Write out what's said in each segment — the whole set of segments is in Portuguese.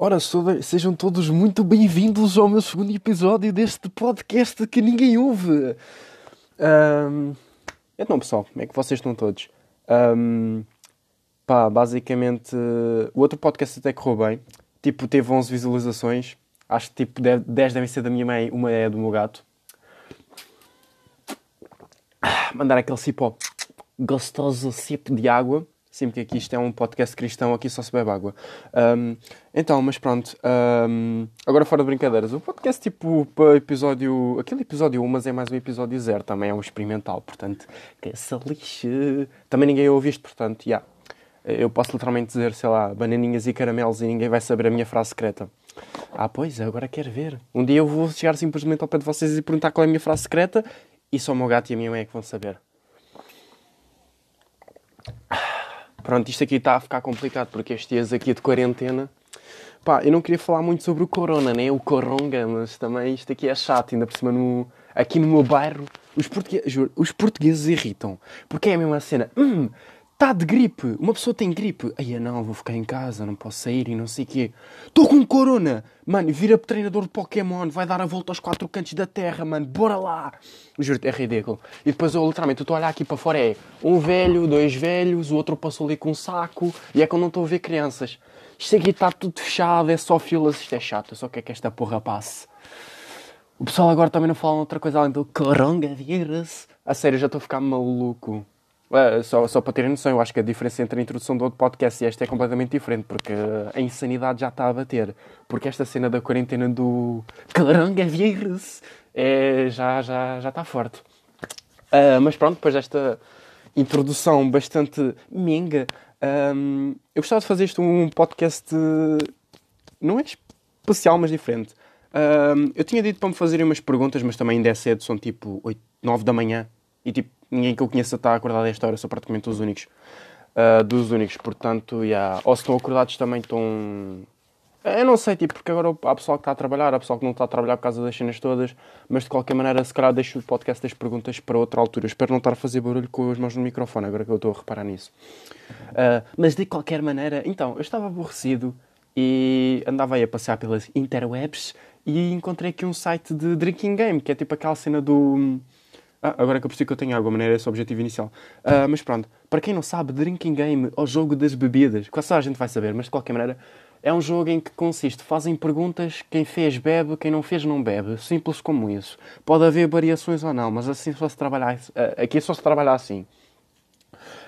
Ora, sejam todos muito bem-vindos ao meu segundo episódio deste podcast que ninguém ouve. Um, então, pessoal, como é que vocês estão todos? Um, pá, basicamente, o outro podcast até correu bem. Tipo, teve 11 visualizações. Acho que tipo 10 devem ser da minha mãe, uma é do meu gato. Ah, mandar aquele cipó gostoso cipo de água sempre que aqui isto é um podcast cristão, aqui só se bebe água. Um, então, mas pronto. Um, agora fora de brincadeiras, o podcast tipo para episódio. Aquele episódio 1, mas é mais um episódio 0, também é um experimental, portanto, que essa lixe. Também ninguém ouve isto, portanto, já. Yeah. Eu posso literalmente dizer, sei lá, bananinhas e caramelos e ninguém vai saber a minha frase secreta. Ah, pois, agora quero ver. Um dia eu vou chegar simplesmente ao pé de vocês e perguntar qual é a minha frase secreta e só o meu gato e a minha mãe é que vão saber. Pronto, isto aqui está a ficar complicado porque estes dias aqui de quarentena. Pá, eu não queria falar muito sobre o corona, né? O coronga, mas também isto aqui é chato, ainda por cima no, aqui no meu bairro. Os, portugueses, juro, os portugueses irritam. Porque é a mesma cena. Hum, Está de gripe. Uma pessoa tem gripe. Aí não, vou ficar em casa, não posso sair e não sei o quê. Estou com corona. Mano, vira treinador de Pokémon, vai dar a volta aos quatro cantos da terra, mano. Bora lá. Juro-te, é ridículo. E depois eu literalmente estou a olhar aqui para fora. É um velho, dois velhos, o outro passou ali com um saco. E é quando não estou a ver crianças. Isto aqui está tudo fechado, é só filas. Isto é chato. Eu só quero que esta porra passe. O pessoal agora também não fala outra coisa além do coronavírus. A sério, já estou a ficar maluco. Uh, só, só para terem noção, eu acho que a diferença entre a introdução do outro podcast e esta é completamente diferente, porque a insanidade já está a bater. Porque esta cena da quarentena do coronavírus é, já, já, já está forte. Uh, mas pronto, depois desta introdução bastante minga, um, eu gostava de fazer isto um podcast. Não é especial, mas diferente. Um, eu tinha dito para me fazerem umas perguntas, mas também ainda é cedo, são tipo 8, 9 da manhã. E tipo, ninguém que eu conheça está acordado a esta hora, sou praticamente os únicos. Uh, dos únicos, portanto, yeah. ou se estão acordados também estão. Eu não sei, tipo, porque agora há pessoal que está a trabalhar, há pessoal que não está a trabalhar por causa das cenas todas, mas de qualquer maneira, se calhar deixo o podcast das perguntas para outra altura. Espero não estar a fazer barulho com as mãos no microfone, agora que eu estou a reparar nisso. Uh, mas de qualquer maneira, então, eu estava aborrecido e andava aí a passear pelas interwebs e encontrei aqui um site de drinking game, que é tipo aquela cena do ah, agora que eu percebi que eu tenho água, maneira esse o objetivo inicial. Uh, mas pronto, para quem não sabe, Drinking Game, o jogo das bebidas, quase a gente vai saber, mas de qualquer maneira, é um jogo em que consiste, fazem perguntas, quem fez bebe, quem não fez não bebe, simples como isso. Pode haver variações ou não, mas assim só se trabalhar, uh, aqui só se trabalhar assim.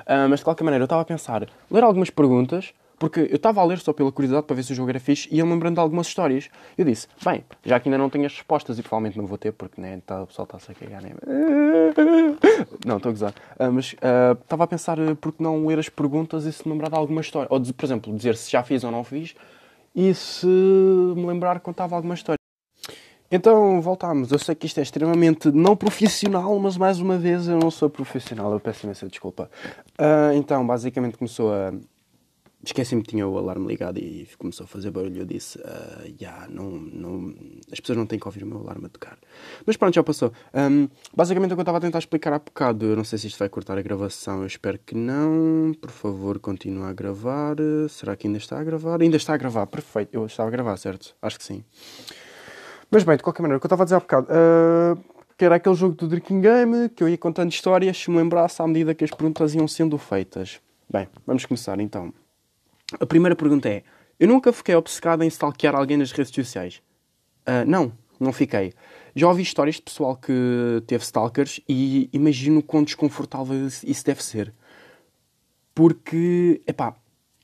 Uh, mas de qualquer maneira, eu estava a pensar, ler algumas perguntas, porque eu estava a ler só pela curiosidade para ver se o jogo era fixe e ia lembrando de algumas histórias. Eu disse, bem, já que ainda não tenho as respostas e provavelmente não vou ter, porque né, tá, o pessoal está-se a cagar, né? Não, estou a gozar. Uh, mas uh, estava a pensar, uh, por que não ler as perguntas e se lembrar de alguma história? Ou, por exemplo, dizer se já fiz ou não fiz e se me lembrar contava alguma história. Então, voltámos. Eu sei que isto é extremamente não profissional, mas mais uma vez eu não sou profissional. Eu peço imensa desculpa. Uh, então, basicamente começou a, esqueci-me que tinha o alarme ligado e começou a fazer barulho. Eu disse: uh, yeah, não, não, as pessoas não têm que ouvir o meu alarme a tocar. Mas pronto, já passou. Um, basicamente, o que eu estava a tentar explicar há bocado, eu não sei se isto vai cortar a gravação, eu espero que não. Por favor, continue a gravar. Será que ainda está a gravar? Ainda está a gravar, perfeito. Eu estava a gravar, certo? Acho que sim. Mas bem, de qualquer maneira, o que eu estava a dizer há bocado. Uh, que era aquele jogo do Drinking Game, que eu ia contando histórias se me lembrasse à medida que as perguntas iam sendo feitas. Bem, vamos começar então. A primeira pergunta é: Eu nunca fiquei obcecado em stalkear alguém nas redes sociais? Uh, não, não fiquei. Já ouvi histórias de pessoal que teve stalkers e imagino quão desconfortável isso deve ser. Porque, epá,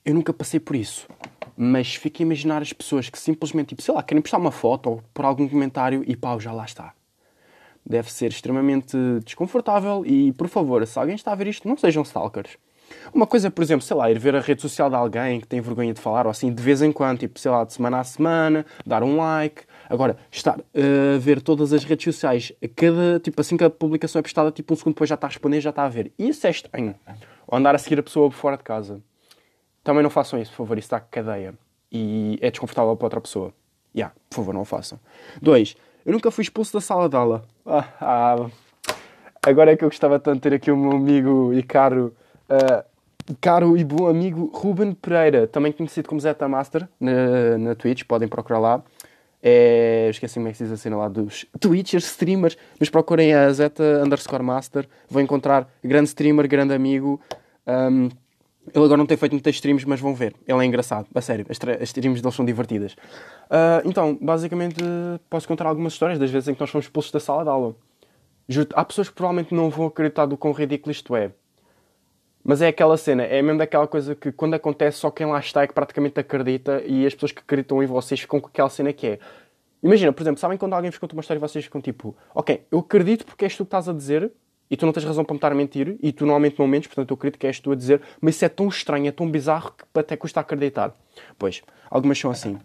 eu nunca passei por isso. Mas fico a imaginar as pessoas que simplesmente, tipo, sei lá, querem postar uma foto ou por algum comentário e pau, já lá está. Deve ser extremamente desconfortável e, por favor, se alguém está a ver isto, não sejam stalkers. Uma coisa, por exemplo, sei lá, ir ver a rede social de alguém que tem vergonha de falar, ou assim, de vez em quando, tipo, sei lá, de semana a semana, dar um like. Agora, estar a ver todas as redes sociais, cada, tipo, assim que a publicação é postada, tipo, um segundo depois já está a responder, já está a ver. Isso é estranho. Ou andar a seguir a pessoa fora de casa. Também não façam isso, por favor, isso dá cadeia. E é desconfortável para outra pessoa. Ya, yeah, por favor, não o façam. Dois, eu nunca fui expulso da sala de aula. Ah, ah, agora é que eu gostava tanto de ter aqui o meu amigo e caro, uh, caro e bom amigo Ruben Pereira, também conhecido como Zeta Master na, na Twitch, podem procurar lá. É, esqueci como é que se diz a cena lá dos Twitchers, streamers, mas procurem a Zeta underscore Master, vão encontrar grande streamer, grande amigo. Um, ele agora não tem feito muitas streams, mas vão ver. Ele é engraçado, a sério. As, as streams dele são divertidas. Uh, então, basicamente, posso contar algumas histórias das vezes em que nós fomos expulsos da sala de aula. Há pessoas que provavelmente não vão acreditar do quão ridículo isto é. Mas é aquela cena, é mesmo daquela coisa que quando acontece só quem lá está é que praticamente acredita e as pessoas que acreditam em vocês ficam com aquela cena que é. Imagina, por exemplo, sabem quando alguém vos conta uma história e vocês ficam tipo, ok, eu acredito porque és tu que estás a dizer e tu não tens razão para me estar a mentir e tu normalmente não mentes, portanto eu acredito que és tu a dizer, mas isso é tão estranho, é tão bizarro que até custa acreditar. Pois, algumas são assim.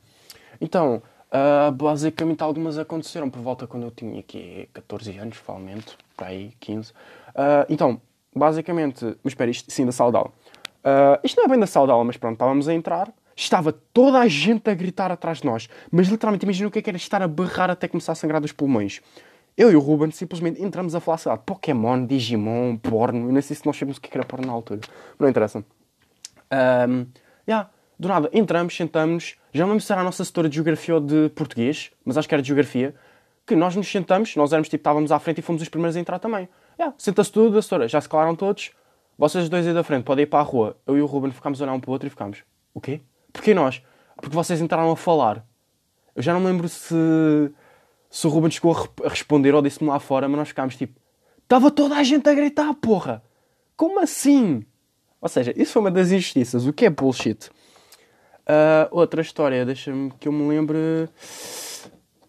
Então, uh, basicamente algumas aconteceram por volta quando eu tinha aqui 14 anos, provavelmente, para aí, 15. Uh, ah, então, basicamente, mas espera, isto sim da aula. Uh, isto não é bem da aula, mas pronto, estávamos a entrar, estava toda a gente a gritar atrás de nós, mas literalmente imagina o que é que era estar a berrar até começar a sangrar dos pulmões. Eu e o Ruben simplesmente entramos a falar, sei lá, Pokémon, Digimon, porno, eu não sei se nós sabemos o que era porno na altura, não interessa. Um, yeah, do nada, entramos, sentamos, já não me se era a nossa setora de Geografia ou de Português, mas acho que era de Geografia, que nós nos sentamos, nós éramos tipo, estávamos à frente e fomos os primeiros a entrar também. Yeah, Senta-se tudo, a setora, já se calaram todos, vocês dois aí da frente podem ir para a rua. Eu e o Ruben ficámos a olhar um para o outro e ficámos, o quê? Porquê nós? Porque vocês entraram a falar. Eu já não me lembro se, se o Ruben chegou a, a responder ou disse-me lá fora, mas nós ficámos tipo, estava toda a gente a gritar, porra! Como assim? Ou seja, isso foi uma das injustiças, o que é bullshit. Uh, outra história, deixa-me que eu me lembre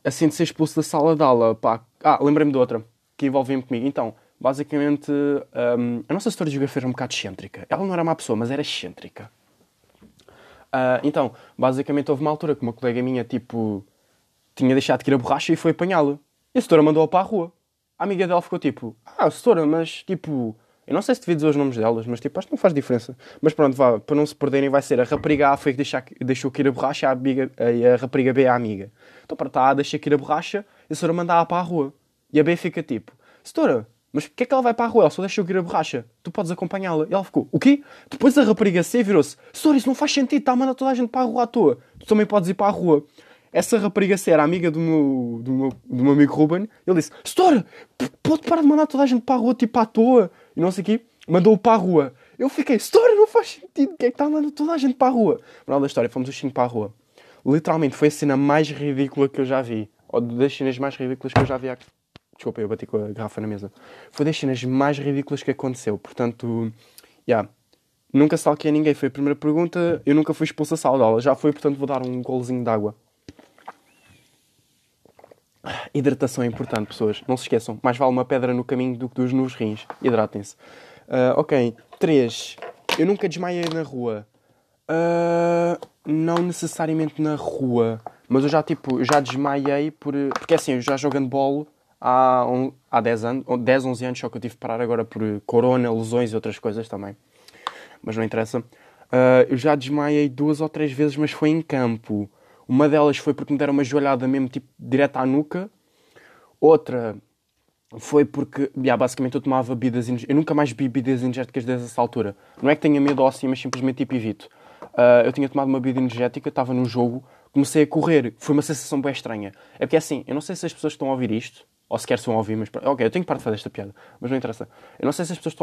assim de ser expulso da sala de aula. Pá. Ah, lembrei-me de outra que envolvia-me comigo. Então, basicamente, um, a nossa história de geografia era um bocado excêntrica. Ela não era má pessoa, mas era excêntrica. Uh, então, basicamente, houve uma altura que uma colega minha, tipo, tinha deixado de ir a borracha e foi apanhá-la. E a setora mandou-a para a rua. A amiga dela ficou tipo, ah, setora, mas tipo, eu não sei se devia dizer os nomes delas, mas tipo, acho que não faz diferença. Mas pronto, vá, para não se perderem, vai ser a rapariga A foi que deixou que ir a borracha a amiga, e a rapariga B a amiga. Então, para tá, deixa que ir a borracha e a setora manda-a para a rua. E a B fica tipo, setora, mas porquê é que ela vai para a rua? Ela só deixa eu ir a borracha. Tu podes acompanhá-la. E ela ficou, o quê? Depois a rapariga C virou-se, setora, isso não faz sentido, está a mandar toda a gente para a rua à toa. Tu também podes ir para a rua. Essa rapariga C era amiga do meu, do meu, do meu amigo Ruben. Ele disse, setora, pode parar de mandar toda a gente para a rua, tipo à toa. E não sei o quê. Mandou-o para a rua. Eu fiquei, setora, não faz sentido. O que é que está a mandar toda a gente para a rua? Moral da história, fomos os cinco para a rua. Literalmente, foi a cena mais ridícula que eu já vi. Ou das cenas mais ridículas que eu já vi aqui Desculpa, eu bati com a garrafa na mesa. Foi das cenas mais ridículas que aconteceu. Portanto, já. Yeah, nunca salquei a ninguém. Foi a primeira pergunta. Eu nunca fui expulso da sala de aula. Já foi, portanto, vou dar um golzinho de água. Hidratação é importante, pessoas. Não se esqueçam. Mais vale uma pedra no caminho do que dos nos rins. Hidratem-se. Uh, ok. 3. Eu nunca desmaiei na rua. Uh, não necessariamente na rua. Mas eu já, tipo, já desmaiei por... Porque assim, eu já jogando bolo há, um, há 10 anos, 10, 11 anos, só que eu tive que parar agora por corona, lesões e outras coisas também. Mas não interessa. Uh, eu já desmaiei duas ou três vezes, mas foi em campo. Uma delas foi porque me deram uma joelhada mesmo, tipo, direto à nuca. Outra foi porque, yeah, basicamente, eu tomava bebidas... Eu nunca mais bebi bebidas energéticas desde essa altura. Não é que tenha medo assim, mas simplesmente, tipo, evito. Uh, eu tinha tomado uma bebida energética, estava no jogo, comecei a correr. Foi uma sensação bem estranha. É porque, assim, eu não sei se as pessoas estão a ouvir isto, ou sequer se vão ouvir, mas. Ok, eu tenho que parar de fazer esta piada, mas não interessa. Eu não sei se as pessoas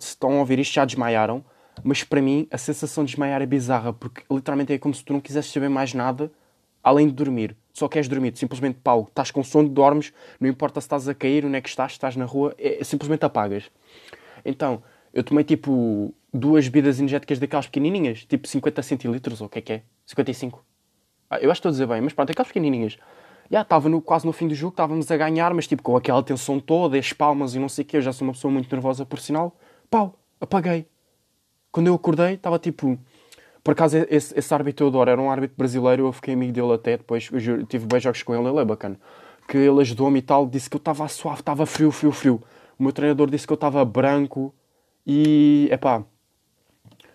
estão, a ouvir isto já desmaiaram, mas para mim a sensação de desmaiar é bizarra, porque literalmente é como se tu não quisesses saber mais nada além de dormir. Só queres dormir, simplesmente pau, estás com sono, dormes, não importa se estás a cair, onde é que estás, estás na rua, é, simplesmente apagas. Então, eu tomei tipo duas bebidas energéticas daquelas pequenininhas, tipo 50 centilitros, ou o que é que é? 55. Ah, eu acho que estou a dizer bem, mas pronto, aquelas pequenininhas estava yeah, quase no fim do jogo, estávamos a ganhar, mas tipo com aquela tensão toda, as palmas e não sei o quê, eu já sou uma pessoa muito nervosa por sinal, pau, apaguei. Quando eu acordei, estava tipo. Por acaso, esse, esse árbitro eu adoro, era um árbitro brasileiro, eu fiquei amigo dele até, depois eu tive bem jogos com ele, ele é bacana. Que ele ajudou-me e tal, disse que eu estava suave, estava frio, frio, frio. O meu treinador disse que eu estava branco e, epá,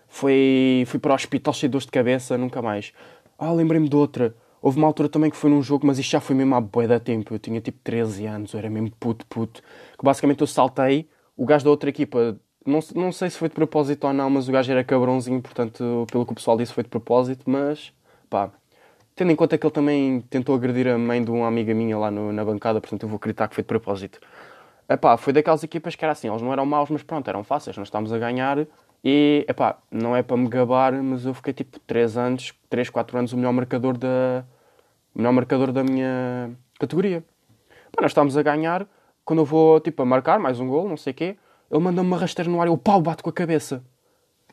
foi, fui para o hospital cheio de dor de cabeça, nunca mais. Ah, lembrei-me de outra Houve uma altura também que foi num jogo, mas isto já foi mesmo há bué da tempo. Eu tinha tipo 13 anos, eu era mesmo puto, puto. Que basicamente eu saltei o gajo da outra equipa, não, não sei se foi de propósito ou não, mas o gajo era cabrãozinho, portanto, pelo que o pessoal disse, foi de propósito, mas pá, tendo em conta que ele também tentou agredir a mãe de uma amiga minha lá no, na bancada, portanto eu vou acreditar que foi de propósito. Epá, foi daquelas equipas que era assim, eles não eram maus, mas pronto, eram fáceis, nós estávamos a ganhar e, epá, não é para me gabar, mas eu fiquei tipo 3 anos, 3, 4 anos o melhor marcador da, melhor marcador da minha categoria. Pá, nós estávamos a ganhar, quando eu vou tipo a marcar mais um gol, não sei o quê, ele manda-me uma rasteira no ar e eu pau, bato com a cabeça.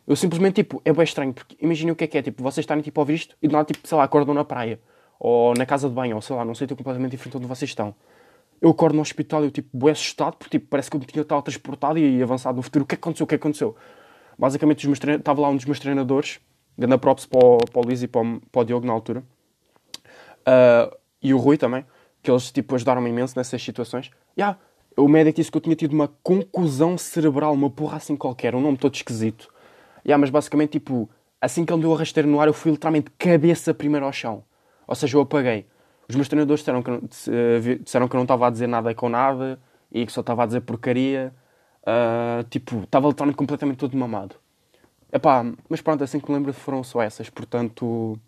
Eu simplesmente, tipo, é bem estranho, porque imaginem o que é que é, tipo, vocês estarem tipo a ouvir isto e de nada, tipo, sei lá, acordam na praia, ou na casa de banho, ou sei lá, não sei, completamente diferente de onde vocês estão. Eu acordo no hospital e eu, tipo, bem assustado, porque, tipo, parece que eu me tinha estado transportado e avançado no futuro. O que é que aconteceu? O que é que aconteceu? Basicamente, estava lá um dos meus treinadores, dando props para o, para o Luís e para o, para o Diogo na altura, uh, e o Rui também, que eles, tipo, ajudaram-me imenso nessas situações. Yeah, o médico disse que eu tinha tido uma concussão cerebral, uma porra assim qualquer, um nome todo esquisito. Yeah, mas basicamente, tipo, assim que ele deu a rasteira no ar, eu fui literalmente cabeça primeiro ao chão. Ou seja, eu apaguei. Os meus treinadores disseram que, disseram que eu não estava a dizer nada com nada e que só estava a dizer porcaria. Uh, tipo, estava literalmente completamente todo mamado. Epá, mas pronto, assim que me lembro foram só essas, portanto.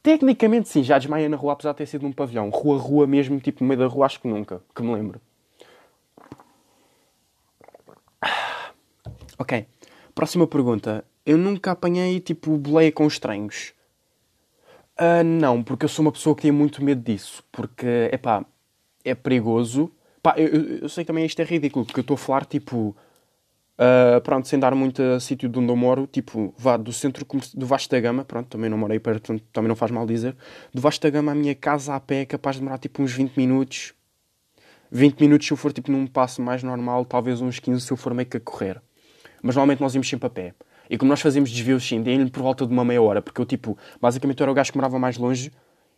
Tecnicamente sim, já desmaiei na rua, apesar de ter sido num pavilhão. Rua, rua mesmo, tipo no meio da rua, acho que nunca, que me lembro. Ok. Próxima pergunta. Eu nunca apanhei, tipo, boleia com estranhos. Uh, não, porque eu sou uma pessoa que tem muito medo disso. Porque, é pá, é perigoso. Pá, eu, eu, sei que também isto é ridículo, porque eu estou a falar, tipo... Uh, pronto, sem dar muito a sítio de onde eu moro, tipo, vá do centro do Vasco da Gama, pronto, também não morei perto, também não faz mal dizer. Do Vasco da Gama, a minha casa a pé é capaz de demorar, tipo, uns 20 minutos. 20 minutos se eu for, tipo, num passo mais normal, talvez uns 15 se eu for meio que a correr. Mas normalmente nós íamos sempre a pé. E como nós fazíamos desvios sim, deem-lhe por volta de uma meia hora, porque eu, tipo, basicamente eu era o gajo que morava mais longe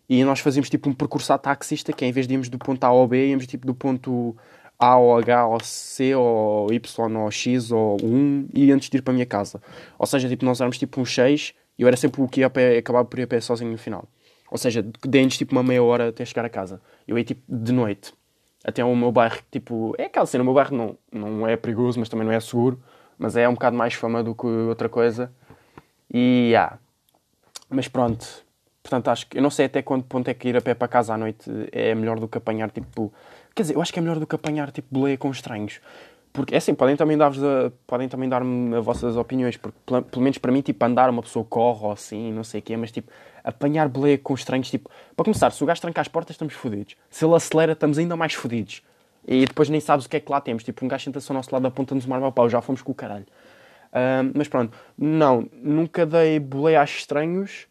e nós fazíamos, tipo, um percurso à taxista, que é, em vez de irmos do ponto A ao B, íamos, tipo, do ponto A ao H ao C ou Y ou X ou 1 e antes de ir para a minha casa. Ou seja, tipo, nós éramos, tipo, uns 6 e eu era sempre o que ia a pé, acabava por ir a pé sozinho no final. Ou seja, deem-nos, tipo, uma meia hora até chegar a casa. Eu ia, tipo, de noite. Até o meu bairro, tipo, é aquela cena, o meu bairro não, não é perigoso, mas também não é seguro mas é um bocado mais fama do que outra coisa. E, yeah. Mas pronto, portanto, acho que eu não sei até quanto ponto é que ir a pé para casa à noite é melhor do que apanhar tipo. Quer dizer, eu acho que é melhor do que apanhar tipo boleia com estranhos. Porque é assim, podem também dar-vos podem também dar-me as vossas opiniões, porque pelo menos para mim, tipo, andar uma pessoa corre ou assim, não sei o quê, mas tipo, apanhar boleia com estranhos, tipo, para começar, se o gajo trancar as portas, estamos fodidos. Se ele acelera, estamos ainda mais fodidos. E depois nem sabes o que é que lá temos. Tipo, um gajo senta-se ao nosso lado, aponta-nos uma arma ao pau, já fomos com o caralho. Uh, mas pronto, não, nunca dei boleia a estranhos,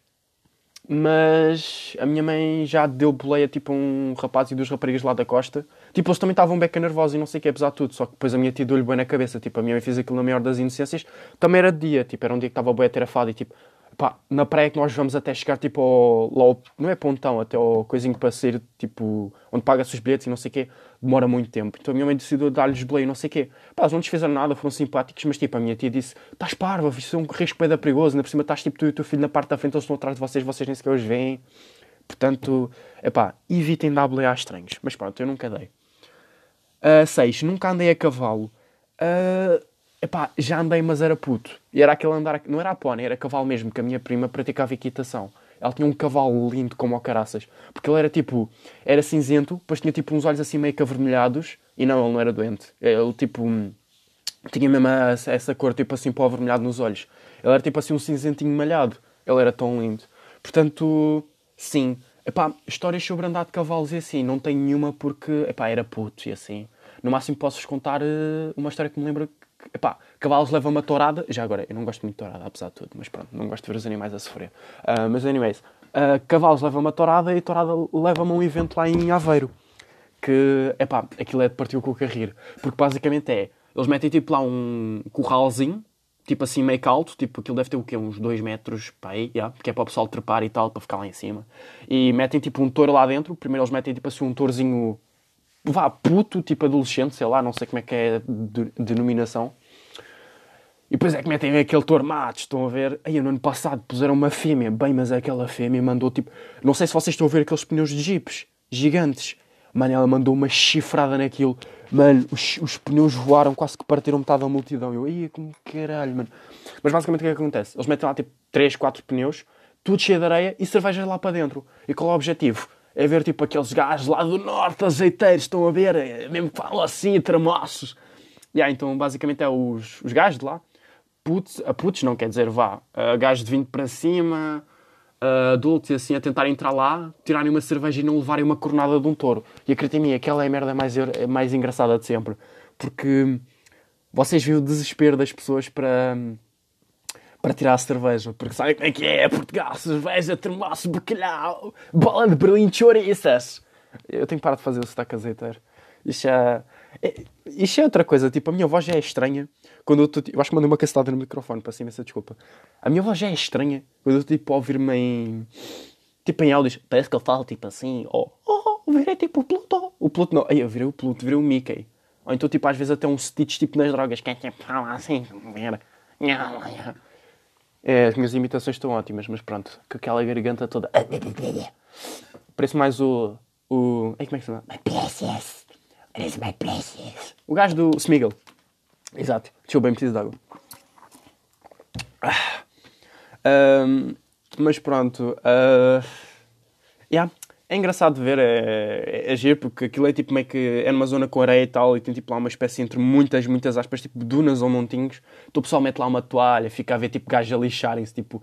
mas a minha mãe já deu boleia tipo a um rapaz e duas raparigas lá da costa. Tipo, eles também estavam beca nervosos e não sei o que, apesar de tudo. Só que depois a minha tia deu-lhe bem na cabeça. Tipo, a minha mãe fez aquilo na maior das inocências. Também era de dia, tipo, era um dia que estava boa terafado e tipo, pá, na praia que nós vamos até chegar, tipo, ao, ao, não é pontão, até ao coisinho para sair, tipo, onde paga-se os bilhetes e não sei o quê, demora muito tempo. Então a minha mãe decidiu dar-lhes boleia e não sei o quê. Pá, eles não desfizeram nada, foram simpáticos, mas tipo, a minha tia disse, estás parva, isso é um risco bem perigoso, ainda por cima estás tipo tu e o teu filho na parte da frente, eles estão atrás de vocês, vocês nem sequer os veem. Portanto, é pá, evitem dar boleia a estranhos. Mas pronto, eu nunca dei. 6. Uh, nunca andei a cavalo. Uh, Epá, já andei, mas era puto. E era aquele andar, não era a pônei, era cavalo mesmo, que a minha prima praticava equitação. Ela tinha um cavalo lindo como o caraças. Porque ele era tipo, era cinzento, depois tinha tipo uns olhos assim meio que avermelhados. E não, ele não era doente. Ele tipo, tinha mesmo essa, cor tipo assim o avermelhado nos olhos. Ele era tipo assim um cinzentinho malhado. Ele era tão lindo. Portanto, sim. Epá, histórias sobre andar de cavalos e assim, não tenho nenhuma porque, epá, era puto e assim. No máximo posso-vos contar uh, uma história que me lembro Epá, cavalos levam uma tourada. Já agora, eu não gosto muito de tourada, apesar de tudo, mas pronto, não gosto de ver os animais a sofrer. Uh, mas, anyways, uh, cavalos levam uma tourada e tourada leva-me a um evento lá em Aveiro. Que, epá, aquilo é de partir o cu a rir. Porque basicamente é, eles metem tipo lá um curralzinho, tipo assim meio alto, tipo aquilo deve ter o quê? Uns 2 metros para aí, yeah, porque é para o pessoal trepar e tal, para ficar lá em cima. E metem tipo um touro lá dentro, primeiro eles metem tipo assim um tourozinho vá, puto, tipo adolescente, sei lá, não sei como é que é a denominação. E depois é que metem aquele touro mato, estão a ver? Aí no ano passado puseram uma fêmea, bem, mas aquela fêmea mandou tipo. Não sei se vocês estão a ver aqueles pneus de jipes gigantes. Mano, ela mandou uma chifrada naquilo. Mano, os, os pneus voaram, quase que partiram metade da multidão. Eu, ia como caralho, mano. Mas basicamente o que é que acontece? Eles metem lá tipo 3, 4 pneus, tudo cheio de areia e cervejas lá para dentro. E qual é o objetivo? É ver tipo aqueles gajos lá do norte, azeiteiros, estão a ver, é, mesmo falam assim, tramoços. Yeah, então basicamente é os, os gajos de lá, putos, a putos não quer dizer vá, uh, gajos de 20 para cima, uh, adultos e assim, a tentar entrar lá, tirarem uma cerveja e não levarem uma cornada de um touro. E acreditem em mim, aquela é a merda mais, mais engraçada de sempre. Porque vocês viram o desespero das pessoas para, para tirar a cerveja. Porque sabem como é que é? Portugal, cerveja, termoço, bacalhau, bola de Berlim, chouriças. Eu tenho que parar de fazer o sotaque azeiteiro. Isto é... É, isto é outra coisa, tipo, a minha voz já é estranha quando eu estou. Eu acho que mandei uma cacetada no microfone, para cima essa desculpa. A minha voz já é estranha quando eu estou tipo a ouvir-me em. Tipo em áudios, parece que eu falo tipo assim, ou oh, oh, virei tipo o Pluto. O Pluto não, aí eu virei o Pluto, virei o Mickey. Ou então tipo às vezes até um Stitch tipo nas drogas, que é tipo, fala assim, ver. É, as minhas imitações estão ótimas, mas pronto, com aquela garganta toda. Parece mais o. o. Ai, como é que se chama? is my precious. O gajo do Smiggle. Exato. Deixa eu bem preciso de água. Ah. Um, mas pronto. Uh, yeah. É engraçado de ver, é, é, é giro, porque aquilo é tipo meio que é numa zona com areia e tal, e tem tipo lá uma espécie entre muitas, muitas aspas, tipo dunas ou montinhos. Então o pessoal mete lá uma toalha, fica a ver tipo gajos a lixarem-se, tipo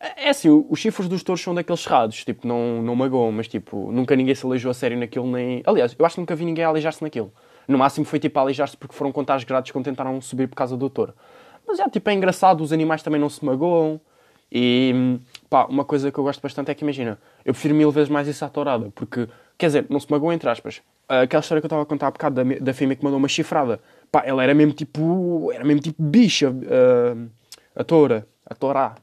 é assim, os chifres dos touros são daqueles cerrados, tipo, não, não magoam, mas tipo, nunca ninguém se aleijou a sério naquilo, nem. Aliás, eu acho que nunca vi ninguém aleijar-se naquilo. No máximo foi tipo aleijar-se porque foram contar as grades quando tentaram subir por causa do touro. Mas é, tipo, é engraçado, os animais também não se magoam. E pá, uma coisa que eu gosto bastante é que imagina, eu prefiro mil vezes mais isso à tourada, porque, quer dizer, não se magoam entre aspas. Aquela história que eu estava a contar há bocado da, da fêmea que mandou uma chifrada, pá, ela era mesmo tipo, era mesmo tipo bicha, uh, a toura, a tourá,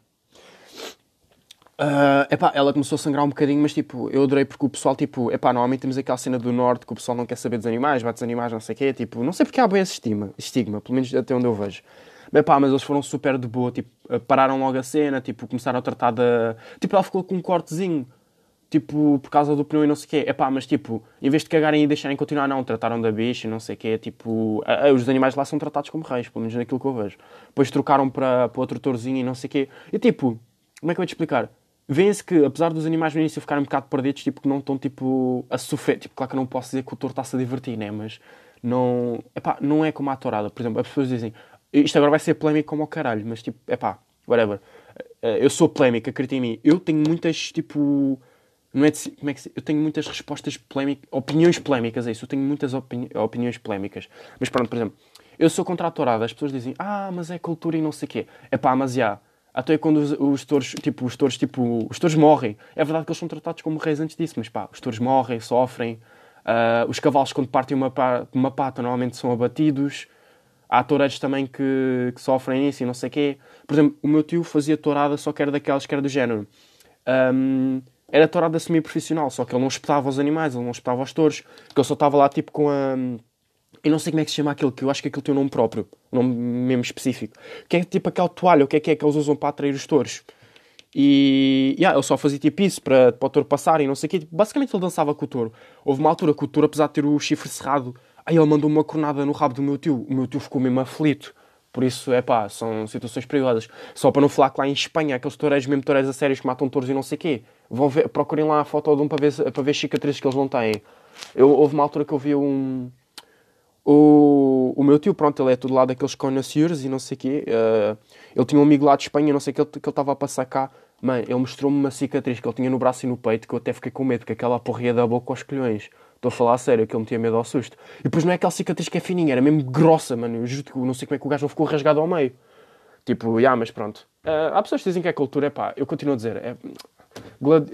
Uh, epá, ela começou a sangrar um bocadinho, mas tipo, eu adorei porque o pessoal, tipo, epá, normalmente temos aquela cena do norte que o pessoal não quer saber dos animais, bate os animais, não sei o quê, tipo, não sei porque há bem esse estigma, estigma, pelo menos até onde eu vejo. Epá, mas eles foram super de boa, tipo, pararam logo a cena, tipo, começaram a tratar da. Tipo, ela ficou com um cortezinho, tipo, por causa do pneu e não sei o quê. Epá, mas tipo, em vez de cagarem e deixarem continuar, não, trataram da bicha e não sei o quê, tipo, a, a, os animais lá são tratados como reis, pelo menos naquilo que eu vejo. Depois trocaram para, para outro torzinho e não sei o quê. E tipo, como é que eu vou te explicar? vê-se que, apesar dos animais no início ficarem um bocado perdidos, tipo, que não estão, tipo, a sofrer. Tipo, claro que eu não posso dizer que o touro está-se a divertir, né? Mas não... Epá, não é como a tourada. Por exemplo, as pessoas dizem, isto agora vai ser polémico como o caralho, mas, tipo, epá, whatever. Eh, eu sou polémica, acredita em mim. Eu tenho muitas, tipo... Não é de, como é que se, eu tenho muitas respostas polémicas, opiniões polémicas, é isso. Eu tenho muitas opini, opiniões polémicas. Mas pronto, por exemplo, eu sou contra a tourada. As pessoas dizem, ah, mas é cultura e não sei o quê. Epá, mas já até quando os, os touros, tipo, os touros, tipo, os touros morrem. É verdade que eles são tratados como reis antes disso, mas pá, os touros morrem, sofrem. Uh, os cavalos, quando partem uma, pá, uma pata, normalmente são abatidos. Há toureiros também que, que sofrem isso e não sei o quê. Por exemplo, o meu tio fazia tourada, só que era daquelas que era do género. Um, era tourada semi-profissional, só que ele não espetava os animais, ele não espetava os touros. Que ele só estava lá, tipo, com a eu não sei como é que se chama aquilo, que eu acho que aquilo tem um nome próprio, um nome mesmo específico. Que é tipo aquela toalha, o que é que é que eles usam para atrair os touros. E yeah, ele só fazia tipo isso para, para o touro passar e não sei o quê. Tipo, basicamente ele dançava com o touro. Houve uma altura que o touro, apesar de ter o chifre cerrado, aí ele mandou uma cornada no rabo do meu tio. O meu tio ficou mesmo aflito. Por isso, é pá, são situações perigosas. Só para não falar que lá em Espanha, aqueles toureiros, mesmo toureiros a sérios que matam touros e não sei o quê, vão ver, procurem lá a foto de um para ver, para ver cicatrizes que eles não têm. Eu, houve uma altura que eu vi um, o, o meu tio, pronto, ele é todo lá daqueles connoisseurs e não sei o quê. Uh, ele tinha um amigo lá de Espanha, não sei o que, ele estava a passar cá. Mano, ele mostrou-me uma cicatriz que ele tinha no braço e no peito que eu até fiquei com medo, que aquela porria da boca aos colhões. Estou a falar a sério, que ele tinha medo ao susto. E depois não é aquela cicatriz que é fininha, era mesmo grossa, mano. Eu juro que não sei como é que o gajo não ficou rasgado ao meio. Tipo, já, yeah, mas pronto. Uh, há pessoas que dizem que é cultura, é pá, eu continuo a dizer, é,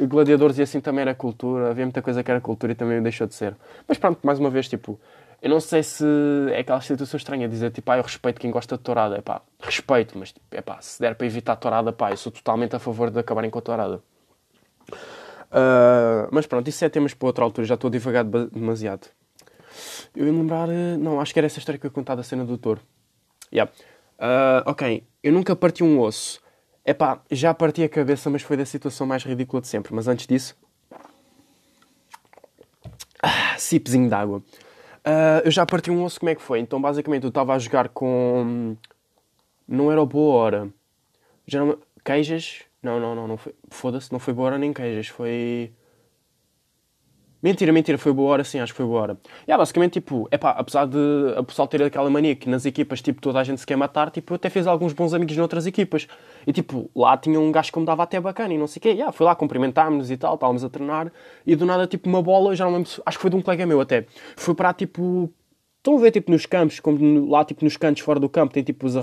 gladiadores e assim também era cultura, havia muita coisa que era cultura e também deixou de ser. Mas pronto, mais uma vez, tipo, eu não sei se é aquela situação estranha dizer tipo, ah, eu respeito quem gosta de tourada. É pá, respeito, mas é pá, se der para evitar tourada, pá, eu sou totalmente a favor de acabarem com a tourada. Uh, mas pronto, isso é temas para outra altura, já estou a divagar demasiado. Eu ia lembrar, eh, não, acho que era essa história que eu contava da cena do touro. Yeah. Uh, ok, eu nunca parti um osso. É pá, já parti a cabeça, mas foi da situação mais ridícula de sempre. Mas antes disso, Ah, de água. Uh, eu já parti um osso, como é que foi? Então, basicamente, eu estava a jogar com. Não era Boa Hora. Já não... Queijas? Não, não, não, não foi. Foda-se, não foi Boa Hora nem Queijas. Foi. Mentira, mentira, foi boa hora sim, acho que foi boa hora. E yeah, basicamente, tipo, é pá, apesar de a pessoal ter aquela mania que nas equipas, tipo, toda a gente se quer matar, tipo, eu até fiz alguns bons amigos noutras equipas. E tipo, lá tinha um gajo que me dava até bacana e não sei o quê. Yeah, fui lá, cumprimentámos-nos e tal, estávamos a treinar. E do nada, tipo, uma bola, já não lembro, acho que foi de um colega meu até. Foi para, tipo, Estão a ver, tipo, nos campos, como lá, tipo, nos cantos fora do campo, tem, tipo, as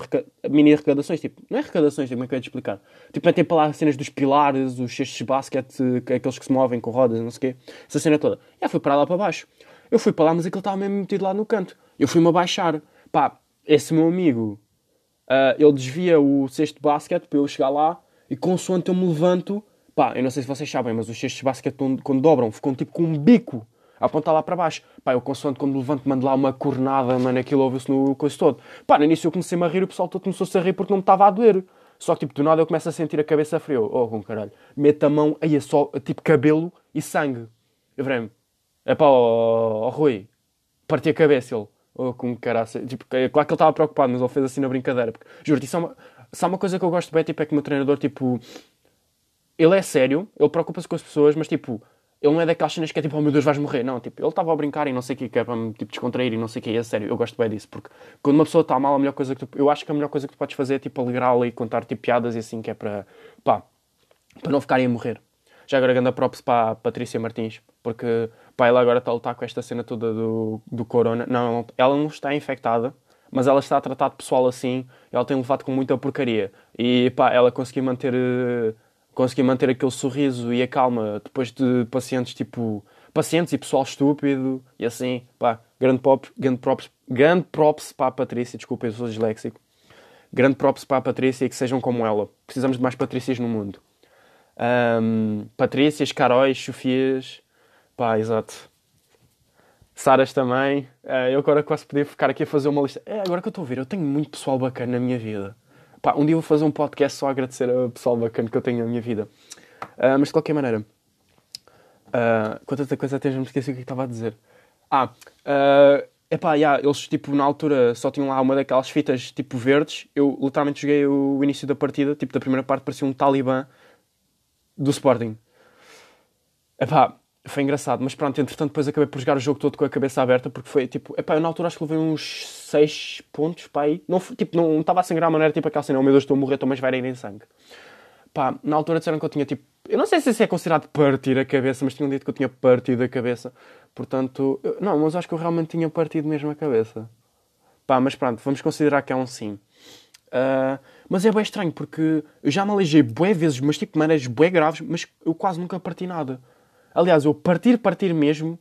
mini arrecadações, tipo, não é arrecadações, tipo, como é que eu ia te explicar? Tipo, tem para lá as cenas dos pilares, os cestos de basquete, aqueles que se movem com rodas, não sei o quê, essa cena toda. E fui para lá para baixo. Eu fui para lá, mas aquele estava mesmo metido lá no canto. Eu fui-me abaixar. Pá, esse meu amigo, uh, ele desvia o cesto de basquete para eu chegar lá, e consoante eu me levanto, pá, eu não sei se vocês sabem, mas os cestos de basquete, quando dobram, ficam, tipo, com um bico apontar lá para baixo. Pá, eu consoante quando levanto mando lá uma cornada, mano, aquilo ouve-se no coisa todo. Pá, no início eu comecei-me a rir, o pessoal todo começou-se a rir porque não me estava a doer. Só que, tipo, do nada eu começo a sentir a cabeça fria. Oh, com caralho. Meto a mão, aí é só, tipo, cabelo e sangue. Eu falei é pá, oh, oh, Rui, parti a cabeça. Ele, oh, com caraça. Tipo, é claro que ele estava preocupado, mas ele fez assim na brincadeira. Porque, juro-te, isso é uma, se há uma coisa que eu gosto bem, tipo, é que o meu treinador, tipo, ele é sério, ele preocupa-se com as pessoas, mas, tipo, ele não é daquelas cenas que é tipo, oh meu Deus, vais morrer. Não, tipo, ele estava a brincar e não sei o que, que é para me tipo, descontrair e não sei o que. É sério, eu gosto bem disso. Porque quando uma pessoa está mal, a melhor coisa que tu, eu acho que a melhor coisa que tu podes fazer é tipo alegrá-la e contar tipo piadas e assim, que é para, pá, para não ficarem a morrer. Já agora, grande props para a Patrícia Martins, porque pá, ela agora está a lutar com esta cena toda do, do corona. Não, ela não está infectada, mas ela está a tratar de pessoal assim. Ela tem levado com muita porcaria. E pá, ela conseguiu manter. Uh, consegui manter aquele sorriso e a calma depois de pacientes tipo pacientes e pessoal estúpido e assim, pá, grande props, grande props, grande props para a Patrícia, desculpa, eu sou disléxico. Grande props para a Patrícia e que sejam como ela. Precisamos de mais Patrícias no mundo. Um, Patrícias, Caróis, Sofias, pá, exato. Saras também. Uh, eu agora quase podia ficar aqui a fazer uma lista. É, agora que eu estou a ver, eu tenho muito pessoal bacana na minha vida. Pá, um dia vou fazer um podcast só a agradecer ao pessoal bacana que eu tenho na minha vida. Uh, mas de qualquer maneira, uh, com tanta coisa até já me esqueci o que estava a dizer. Ah, uh, epá, yeah, eles tipo na altura só tinham lá uma daquelas fitas tipo verdes. Eu literalmente joguei o início da partida, tipo da primeira parte, parecia um talibã do Sporting. Epá, foi engraçado, mas pronto, entretanto depois acabei por jogar o jogo todo com a cabeça aberta porque foi tipo, epá, eu na altura acho que levei uns 6 pontos para aí, não, tipo, não estava a sangrar a maneira tipo aquela cena, oh meu Deus, estou a morrer, estou mais velho em sangue. Pá, na altura disseram que eu tinha tipo, eu não sei se isso é considerado partir a cabeça, mas tinham dito que eu tinha partido a cabeça, portanto, eu, não, mas acho que eu realmente tinha partido mesmo a cabeça. Pá, mas pronto, vamos considerar que é um sim. Uh, mas é bem estranho porque eu já me aleijei bué vezes, mas tipo maneiras bué graves, mas eu quase nunca parti nada. Aliás, eu partir, partir mesmo,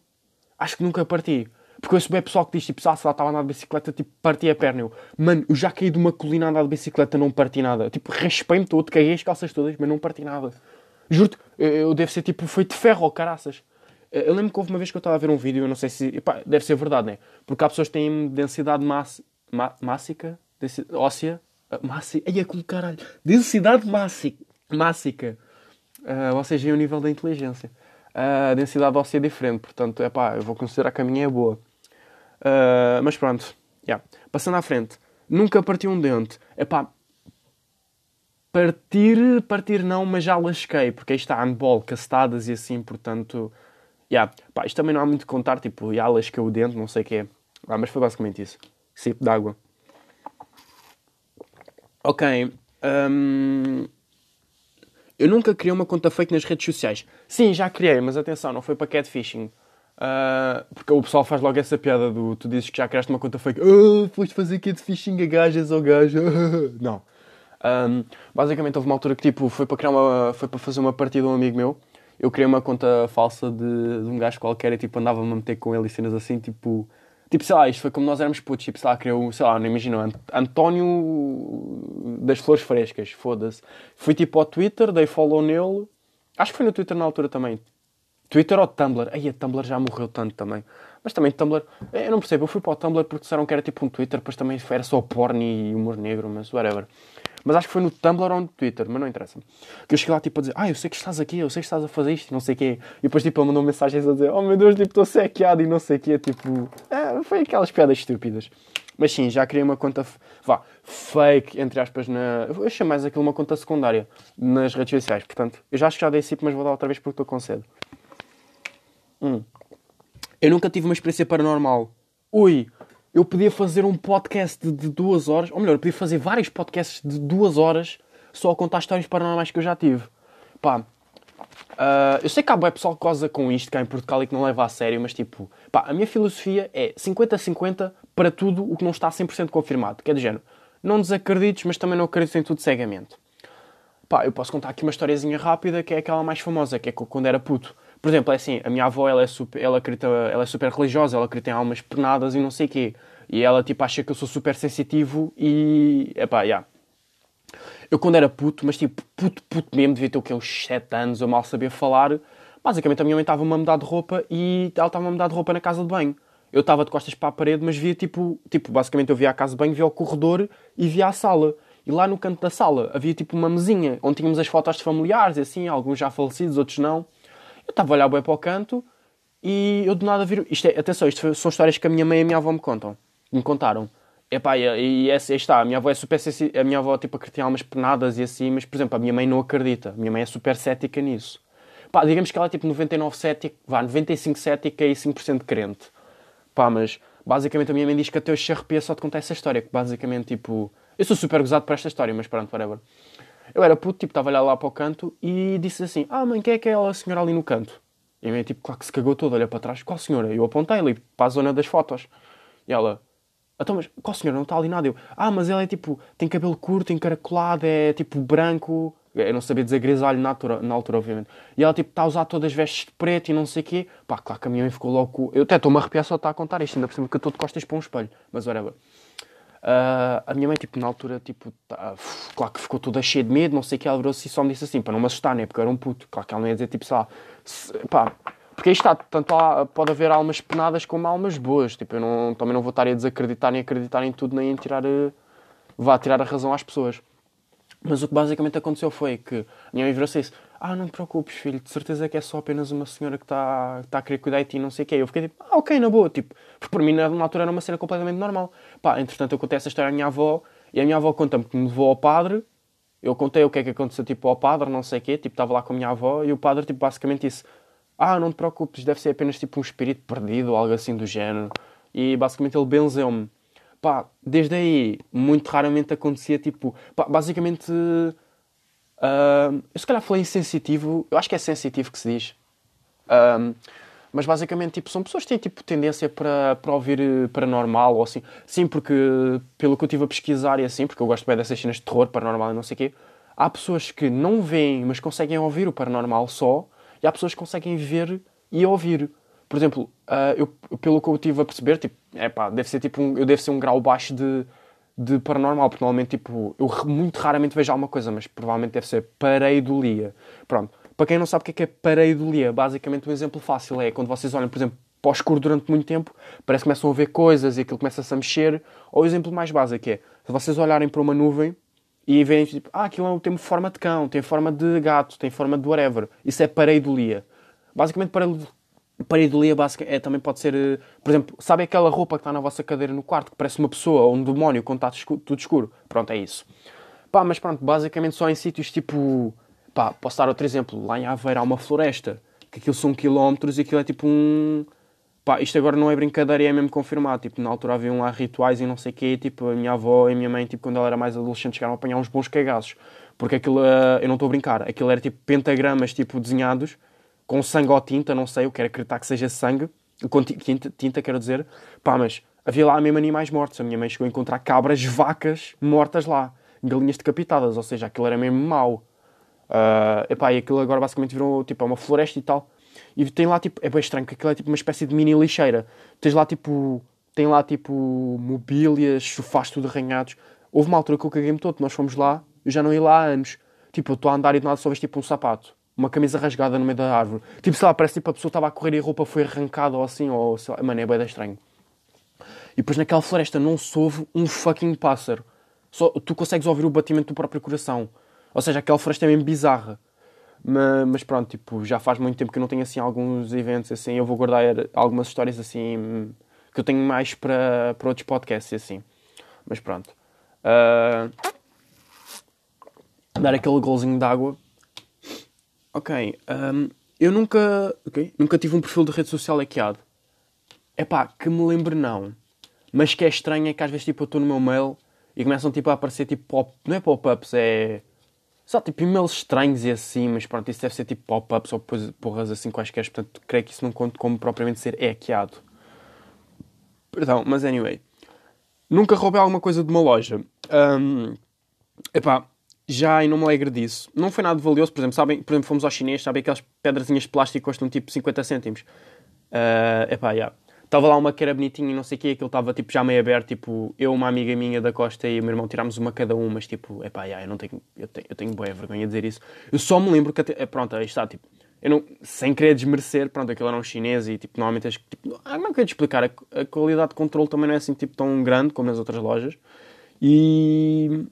acho que nunca parti. Porque eu bem pessoal que diz, tipo, ah, se lá estava a andar de bicicleta, tipo, parti a perna. Eu, mano, eu já caí de uma colina a andar de bicicleta, não parti nada. Tipo, raspei-me todo, caí as calças todas, mas não parti nada. Juro-te, eu, eu devo ser, tipo, feito de ferro, ou caraças. Eu lembro que houve uma vez que eu estava a ver um vídeo, eu não sei se... Epá, deve ser verdade, né? Porque há pessoas que têm densidade mass, ma, mássica, densidade, óssea, uh, mássica, ai, é com caralho, densidade mássica, mássica. Uh, ou seja, é o nível da inteligência a densidade óssea é diferente, portanto, é pá, eu vou considerar que a minha é boa. Uh, mas pronto, yeah. passando à frente, nunca parti um dente. É pá, partir, partir não, mas já lasquei, porque aí está handball, castadas e assim, portanto, yeah. pá, isto também não há muito de contar, tipo, já lasquei o dente, não sei o que é. Ah, mas foi basicamente isso. Sipo d'água. Ok. Um, eu nunca criei uma conta fake nas redes sociais. Sim, já criei, mas atenção, não foi para catfishing. Uh, porque o pessoal faz logo essa piada do tu dizes que já criaste uma conta fake. Oh, foste fazer catfishing a gajas ou gajo. não. Um, basicamente houve uma altura que tipo, foi para criar uma. foi para fazer uma partida um amigo meu. Eu criei uma conta falsa de, de um gajo qualquer e tipo andava-me a meter com ele e cenas assim, tipo Tipo, sei lá, isto foi como nós éramos putos, tipo, sei lá, criou, sei lá, não imagino, António das Flores Frescas, foda-se. Fui tipo ao Twitter, dei follow nele, acho que foi no Twitter na altura também. Twitter ou Tumblr? Aí a Tumblr já morreu tanto também. Mas também Tumblr, eu não percebo, eu fui para o Tumblr porque disseram que era tipo um Twitter, depois também era só porn e humor negro, mas whatever. Mas acho que foi no Tumblr ou no Twitter, mas não interessa. Que eu cheguei lá tipo a dizer, ah, eu sei que estás aqui, eu sei que estás a fazer isto não sei o quê. E depois tipo ele mandou mensagens a dizer, oh meu Deus, tipo, estou sequeado e não sei o quê. Tipo, é, foi aquelas piadas estúpidas. Mas sim, já criei uma conta, vá, fake, entre aspas, na... Eu chamo mais aquilo uma conta secundária nas redes sociais. Portanto, eu já acho que já dei esse mas vou dar outra vez porque estou com sede. Hum. Eu nunca tive uma experiência paranormal. Ui, eu podia fazer um podcast de, duas horas, ou melhor, eu podia fazer vários podcasts de duas horas só a contar histórias paranormais que eu já tive. Pá, uh, eu sei que há boa pessoal que goza com isto cá em Portugal e que não leva a sério, mas tipo, pá, a minha filosofia é 50-50 para tudo o que não está 100% confirmado. Que é do género, não desacredites, mas também não acredites em tudo cegamente. Pá, eu posso contar aqui uma historiazinha rápida que é aquela mais famosa, que é quando era puto. Por exemplo, é assim, a minha avó, ela é super, ela acredita, ela é super religiosa, ela acredita em almas penadas e não sei o quê. E ela, tipo, acha que eu sou super sensitivo e... Epá, já. Yeah. Eu quando era puto, mas tipo, puto, puto mesmo, devia ter o quê? Uns 7 anos, eu mal sabia falar. Basicamente, a minha mãe estava-me a mudar de roupa e ela estava-me a mudar de roupa na casa de banho. Eu estava de costas para a parede, mas via tipo, tipo, basicamente eu via a casa de banho, via o corredor e via a sala. E lá no canto da sala havia tipo uma mesinha onde tínhamos as fotos de familiares e assim, alguns já falecidos, outros não. Eu estava a olhar bem para o canto e eu de nada vir. Isto é, atenção, isto são histórias que a minha mãe e a minha avó me contam. Me contaram. Epá, e, e essa, está, a minha avó é super a minha avó tipo acredita em almas penadas e assim, mas por exemplo, a minha mãe não acredita. A minha mãe é super cética nisso. Pá, digamos que ela é tipo 99 cética, vá, 95 cética e 5% crente. Pá, mas basicamente a minha mãe diz que até hoje se arrepia só de contar essa história, que basicamente tipo, eu sou super gozado por esta história, mas pronto, whatever. Eu era puto, tipo, estava a olhar lá para o canto e disse assim: Ah, mãe, quem é aquela senhora ali no canto? E a mãe, tipo, claro que se cagou toda, olha para trás: Qual senhora? Eu apontei ali para a zona das fotos. E ela: Então, mas qual senhora? Não está ali nada. Eu: Ah, mas ela é tipo, tem cabelo curto, encaracolado, é tipo branco. Eu não sabia dizer grisalho na altura, na altura, obviamente. E ela, tipo, está a usar todas as vestes de preto e não sei o quê. Pá, claro que a minha mãe ficou logo. Eu até estou-me a arrepiar só estar a contar isto, ainda por cima que eu estou de costas para um espelho. Mas, whatever. Uh, a minha mãe, tipo, na altura, tipo, tá, claro que ficou toda cheia de medo, não sei o que, ela virou-se e só me disse assim, para não me assustar, né? Porque eu era um puto. Claro que ela não ia dizer, tipo, sei lá, se, pá, porque aí está, tanto há, pode haver almas penadas como almas boas. Tipo, eu não, também não vou estar a desacreditar nem acreditar em tudo, nem em tirar, eh, vá tirar a razão às pessoas. Mas o que basicamente aconteceu foi que a minha mãe virou-se isso. Ah, não te preocupes, filho, de certeza que é só apenas uma senhora que está tá a querer cuidar de ti, não sei o quê. Eu fiquei tipo, ah, ok, na boa, tipo, porque para mim na altura era uma cena completamente normal. Pá, entretanto eu contei essa história à minha avó e a minha avó conta-me que me levou ao padre. Eu contei o que é que aconteceu, tipo, ao padre, não sei o quê, tipo, estava lá com a minha avó e o padre, tipo, basicamente disse, ah, não te preocupes, deve ser apenas, tipo, um espírito perdido ou algo assim do género. E basicamente ele benzeu-me. Pá, desde aí, muito raramente acontecia, tipo, pá, basicamente Uh, eu se calhar falei insensitivo, eu acho que é sensitivo que se diz. Mas basicamente tipo, são pessoas que têm tipo, tendência para, para ouvir eh, paranormal ou assim. Sim, porque pelo que eu estive a pesquisar e assim, porque eu gosto bem dessas cenas de terror, paranormal e não sei o quê, há pessoas que não veem, mas conseguem ouvir o paranormal só, e há pessoas que conseguem ver e ouvir. Por exemplo, uh, eu, pelo que eu estive a perceber, tipo, é pá, deve ser tipo um, eu devo ser um grau baixo de de paranormal, porque normalmente, tipo, eu muito raramente vejo alguma coisa, mas provavelmente deve ser pareidolia. Pronto, para quem não sabe o que é, que é pareidolia, basicamente um exemplo fácil é quando vocês olham, por exemplo, para o escuro durante muito tempo, parece que começam a ver coisas e aquilo começa-se a mexer. Ou o exemplo mais básico é, se vocês olharem para uma nuvem e veem, tipo, ah, aquilo tem forma de cão, tem forma de gato, tem forma de whatever. Isso é pareidolia. Basicamente, Pareidolia básica é, também pode ser, eh, por exemplo, sabe aquela roupa que está na vossa cadeira no quarto, que parece uma pessoa ou um demónio quando está tudo escuro? Pronto, é isso. Pá, mas pronto, basicamente só em sítios tipo. Pá, posso dar outro exemplo. Lá em Aveiro há uma floresta, que aquilo são quilómetros e aquilo é tipo um. Pá, isto agora não é brincadeira e é mesmo confirmado. Tipo, na altura havia lá rituais e não sei o quê. Tipo, a minha avó e a minha mãe, tipo, quando ela era mais adolescente, chegaram a apanhar uns bons cagaços. Porque aquilo, eh, eu não estou a brincar, aquilo era tipo pentagramas, tipo, desenhados com sangue ou tinta, não sei, eu quero acreditar que seja sangue, com tinta, tinta quero dizer, pá, mas havia lá mesmo animais mortos. A minha mãe chegou a encontrar cabras, vacas mortas lá, galinhas decapitadas, ou seja, aquilo era mesmo mau. Uh, epá, e aquilo agora basicamente virou tipo é uma floresta e tal. E tem lá tipo, é bem estranho, que aquilo é tipo uma espécie de mini lixeira. Tens lá tipo, tem lá tipo mobílias, sofás tudo arranhados. Houve uma altura que eu caguei-me todo, nós fomos lá, eu já não ia lá há anos. Tipo, eu estou a andar e de nada só vejo tipo um sapato uma camisa rasgada no meio da árvore. Tipo, sei lá, parece tipo a pessoa estava a correr e a roupa foi arrancada ou assim, ou sei lá, mano, é bem estranho. E depois naquela floresta não se ouve um fucking pássaro. Só, tu consegues ouvir o batimento do próprio coração. Ou seja, aquela floresta é mesmo bizarra. Mas, mas, pronto, tipo, já faz muito tempo que eu não tenho assim alguns eventos assim. Eu vou guardar algumas histórias assim que eu tenho mais para, para outros podcasts assim. Mas pronto. Uh, dar aquele golzinho de água. Ok. Um, eu nunca. Okay, nunca tive um perfil de rede social hackeado. É pá, que me lembre não. Mas que é estranho é que às vezes tipo, eu estou no meu mail e começam tipo, a aparecer tipo pop. Não é pop-ups, é só tipo e-mails estranhos e assim, mas pronto, isso deve ser tipo pop-ups ou porras assim quaisquer, portanto creio que isso não conta como propriamente ser hackeado. Perdão, mas anyway. Nunca roubei alguma coisa de uma loja. Um, epá, já e não me alegro disso. Não foi nada valioso, por exemplo, sabem, por exemplo, fomos ao chinês, sabem aquelas pedrazinhas de plástico que custam tipo 50 cêntimos. Uh, epá, já. Yeah. Estava lá uma que era bonitinha e não sei o quê, aquilo estava tipo, já meio aberto, tipo, eu, uma amiga minha da Costa e o meu irmão tirámos uma cada um, mas tipo, epá, yeah, eu não tenho, eu tenho, eu tenho boa vergonha de dizer isso. Eu só me lembro que até, pronto, aí está, tipo, eu não, sem querer desmerecer, pronto, aquilo era um chinês e tipo, normalmente, as, tipo, ah, não quero te explicar, a, a, qualidade de controle também não é assim, tipo, tão grande como nas outras lojas. E,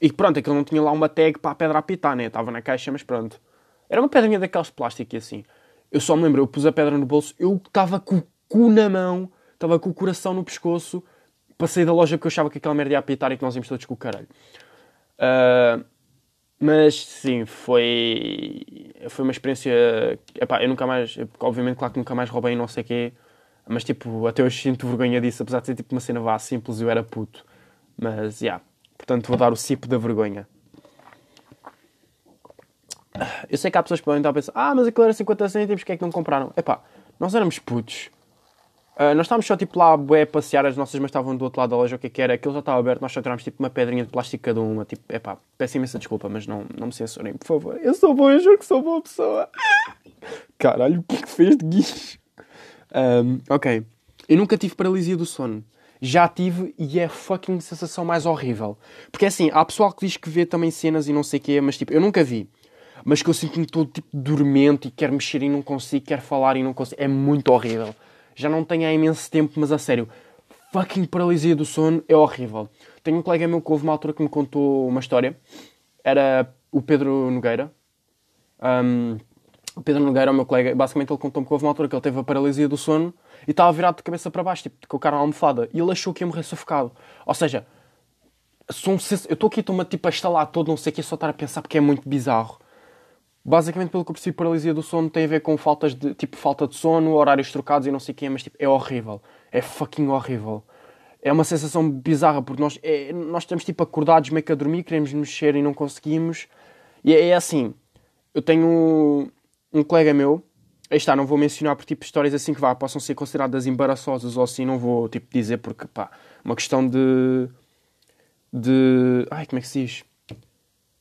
e pronto, aquilo não tinha lá uma tag para a pedra apitar, né? Estava na caixa, mas pronto. Era uma pedrinha daqueles de plástico e assim. Eu só me lembro, eu pus a pedra no bolso, eu estava com o cu na mão estava com o coração no pescoço, passei da loja que eu achava que aquela merda ia apitar e que nós íamos todos com o caralho. Uh, mas sim, foi, foi uma experiência. Epá, eu nunca mais, obviamente, claro que nunca mais roubei não sei o quê, mas tipo, até hoje sinto vergonha disso, apesar de ser tipo uma cena vá simples, eu era puto. Mas, yeah, portanto, vou dar o cipo da vergonha. Eu sei que há pessoas que podem estar a pensar, ah, mas aquilo era 50 cêntimos, que é que não compraram? Epá, nós éramos putos. Uh, nós estávamos só tipo lá a passear, as nossas mas estavam do outro lado da loja, o que é que era? Aquilo já estava aberto, nós só tirámos tipo uma pedrinha de plástico cada uma. Tipo, epá, peço imensa desculpa, mas não, não me censurem, por favor. Eu sou bom, eu juro que sou boa pessoa. Caralho, o que é que fez de guicho? Um, ok. Eu nunca tive paralisia do sono. Já tive e é a fucking sensação mais horrível. Porque é assim, há pessoal que diz que vê também cenas e não sei o quê, mas tipo, eu nunca vi. Mas que eu sinto-me todo tipo dormente e quero mexer e não consigo, quero falar e não consigo. É muito horrível já não tenho há imenso tempo, mas a sério, fucking paralisia do sono é horrível. Tenho um colega meu que houve uma altura que me contou uma história. Era o Pedro Nogueira. Um, o Pedro Nogueira, o meu colega, basicamente ele contou-me que houve uma altura que ele teve a paralisia do sono e estava virado de cabeça para baixo, tipo, com o cara na almofada. E ele achou que ia morrer sufocado. Ou seja, eu estou aqui, estou-me tipo, a estalar todo, não sei o que, só estar a pensar porque é muito bizarro. Basicamente, pelo que eu percebi, paralisia do sono tem a ver com faltas de, tipo, falta de sono, horários trocados e não sei o quê, mas tipo, é horrível. É fucking horrível. É uma sensação bizarra, porque nós, é, nós estamos tipo acordados meio que a dormir, queremos mexer e não conseguimos. E é, é assim, eu tenho um colega meu, aí está, não vou mencionar por tipo histórias assim que vá, possam ser consideradas embaraçosas ou assim, não vou tipo dizer porque pá, uma questão de. de. Ai, como é que se diz?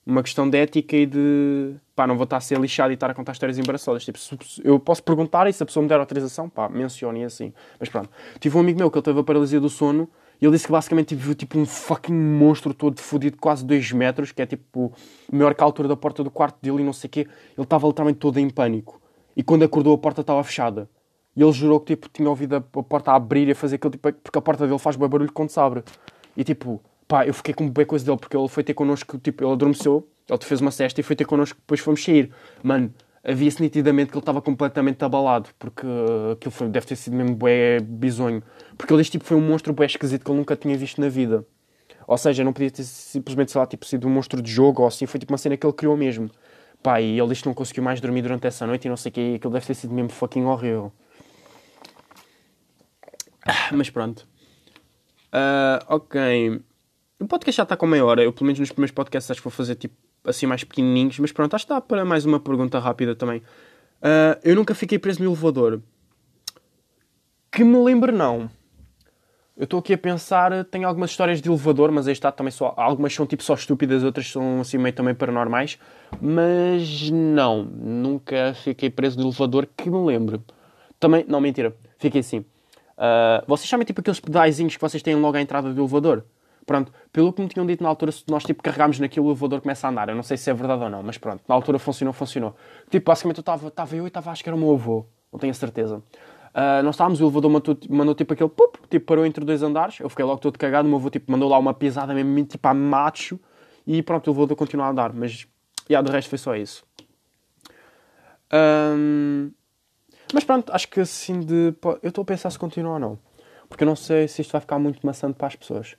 uma questão de ética e de pá, não vou estar a ser lixado e estar a contar histórias embaraçosas. Tipo, eu posso perguntar e se a pessoa me der autorização, pá, mencione assim. Mas pronto, tive um amigo meu que ele teve a paralisia do sono e ele disse que basicamente viu tipo um fucking monstro todo fodido, quase 2 metros, que é tipo maior que a altura da porta do quarto dele e não sei o quê. Ele estava literalmente todo em pânico. E quando acordou a porta estava fechada. E ele jurou que tipo, tinha ouvido a, porta a abrir e a fazer aquilo tipo, porque a porta dele faz bem barulho quando se abre. E tipo, pá, eu fiquei com bem coisa dele, porque ele foi ter connosco, tipo, ele adormeceu, ele fez uma cesta e foi ter connosco, depois fomos sair. Mano, havia-se nitidamente que ele estava completamente abalado, porque aquilo foi, deve ter sido mesmo bué bizonho. Porque ele, tipo, foi um monstro bué esquisito que ele nunca tinha visto na vida. Ou seja, não podia ter simplesmente, sei lá, tipo, sido um monstro de jogo ou assim, foi tipo uma cena que ele criou mesmo. Pá, e ele disse que não conseguiu mais dormir durante essa noite e não sei o que, aquilo deve ter sido mesmo fucking horrível. Mas pronto. Uh, ok. O podcast já está com meia hora. Eu, pelo menos nos primeiros podcasts, acho que vou fazer tipo assim mais pequenininhos. Mas pronto, acho que está para mais uma pergunta rápida também. Uh, eu nunca fiquei preso no elevador. Que me lembre, não. Eu estou aqui a pensar, tenho algumas histórias de elevador, mas aí está também só. Algumas são tipo só estúpidas, outras são assim meio também paranormais. Mas não, nunca fiquei preso no elevador que me lembre. Também, não, mentira, fiquei assim. Uh, vocês sabem tipo aqueles pedaizinhos que vocês têm logo à entrada do elevador? Pronto, pelo que me tinham dito na altura, se nós tipo carregámos naquilo, o elevador começa a andar. Eu não sei se é verdade ou não, mas pronto, na altura funcionou, funcionou. Tipo, basicamente eu estava eu e estava, acho que era o meu avô, não tenho a certeza. Uh, nós estávamos, o elevador mandou, mandou tipo aquele pup, tipo parou entre dois andares. Eu fiquei logo todo cagado. O meu avô tipo, mandou lá uma pisada mesmo, tipo a macho. E pronto, o elevador continuou a andar. Mas, yeah, do resto foi só isso. Um, mas pronto, acho que assim de. Eu estou a pensar se continua ou não. Porque eu não sei se isto vai ficar muito maçante para as pessoas.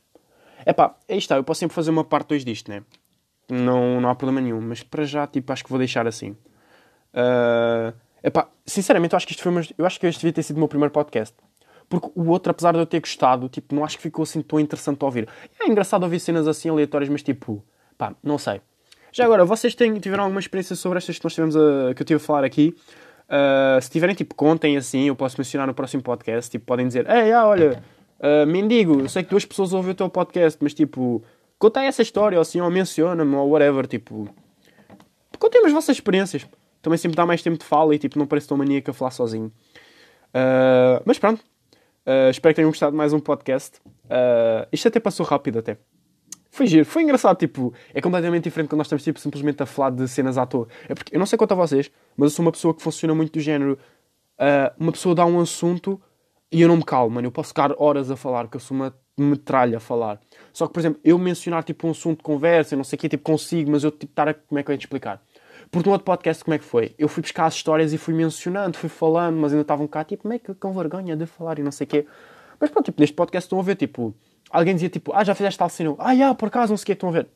É pá, aí está, eu posso sempre fazer uma parte 2 disto, né? Não, não há problema nenhum. Mas para já, tipo, acho que vou deixar assim. Uh, epá, sinceramente, eu acho que isto foi uma, eu acho que este devia ter sido o meu primeiro podcast. Porque o outro, apesar de eu ter gostado, tipo, não acho que ficou assim tão interessante a ouvir. É engraçado ouvir cenas assim aleatórias, mas tipo, pá, não sei. Já agora, vocês têm, tiveram alguma experiência sobre estas que nós tivemos a, que eu tive a falar aqui? Uh, se tiverem, tipo, contem assim, eu posso mencionar no próximo podcast. Tipo, podem dizer, ei, ah, olha, uh, mendigo, sei que duas pessoas ouvem o teu podcast, mas tipo, contem essa história, ou assim, ou menciona-me, ou whatever, tipo. Contem as vossas experiências. Também sempre dá mais tempo de fala e, tipo, não parece tão maníaco a falar sozinho. Uh, mas pronto. espero que tenham gostado de mais um podcast. isto até passou rápido, até. Foi giro, foi engraçado, tipo, é completamente diferente quando nós estamos tipo, simplesmente a falar de cenas à toa. É porque, eu não sei quanto a vocês, mas eu sou uma pessoa que funciona muito do género, uh, uma pessoa dá um assunto e eu não me calmo, mano, eu posso ficar horas a falar, porque eu sou uma metralha a falar. Só que, por exemplo, eu mencionar tipo um assunto de conversa, não sei o que, tipo, consigo, mas eu tipo estar a, como é que eu ia te explicar? Porque no outro podcast, como é que foi? Eu fui buscar as histórias e fui mencionando, fui falando, mas ainda estava um bocado tipo, meio que com vergonha de falar e não sei o quê. Mas pronto, tipo, neste podcast estão a ver, tipo, alguém dizia tipo, ah, já fizeste tal cena. Ah, já, por acaso, não sei o que, estão a ver.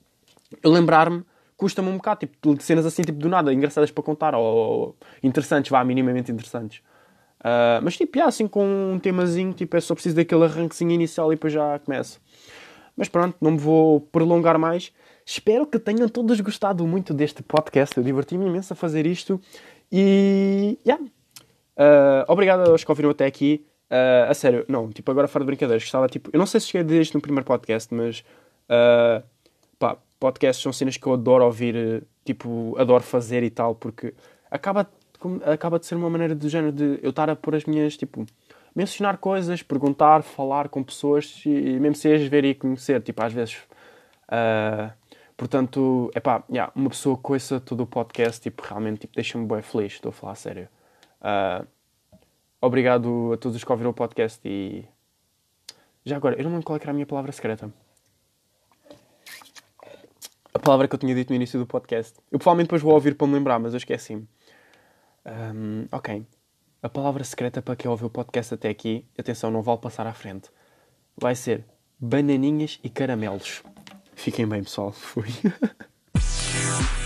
Eu lembrar-me custa-me um bocado, tipo, de cenas assim, tipo, do nada, engraçadas para contar, ou, ou interessantes, vá, minimamente interessantes. Uh, mas, tipo, assim, com um temazinho, tipo, é só preciso daquele arranquezinho inicial e depois já começa. Mas pronto, não me vou prolongar mais. Espero que tenham todos gostado muito deste podcast. Eu diverti-me imenso a fazer isto. E, yeah. Uh, obrigado aos que ouviram até aqui. Uh, a sério, não, tipo, agora fora de brincadeiras, gostava, tipo, eu não sei se cheguei a dizer isto no primeiro podcast, mas, uh, pá, podcasts são cenas que eu adoro ouvir, tipo, adoro fazer e tal, porque acaba, acaba de ser uma maneira do género de eu estar a pôr as minhas, tipo, mencionar coisas, perguntar, falar com pessoas e mesmo se as ver e conhecer, tipo, às vezes. Uh, portanto, é pá, yeah, uma pessoa ouça todo o podcast, tipo, realmente tipo, deixa-me bem feliz, estou a falar a sério. Uh, Obrigado a todos os que ouviram o podcast e. Já agora, eu não lembro qual é era a minha palavra secreta. A palavra que eu tinha dito no início do podcast. Eu provavelmente depois vou ouvir para me lembrar, mas eu esqueci-me. Um, ok. A palavra secreta para quem ouviu o podcast até aqui, atenção, não vale passar à frente. Vai ser bananinhas e caramelos. Fiquem bem, pessoal. Fui.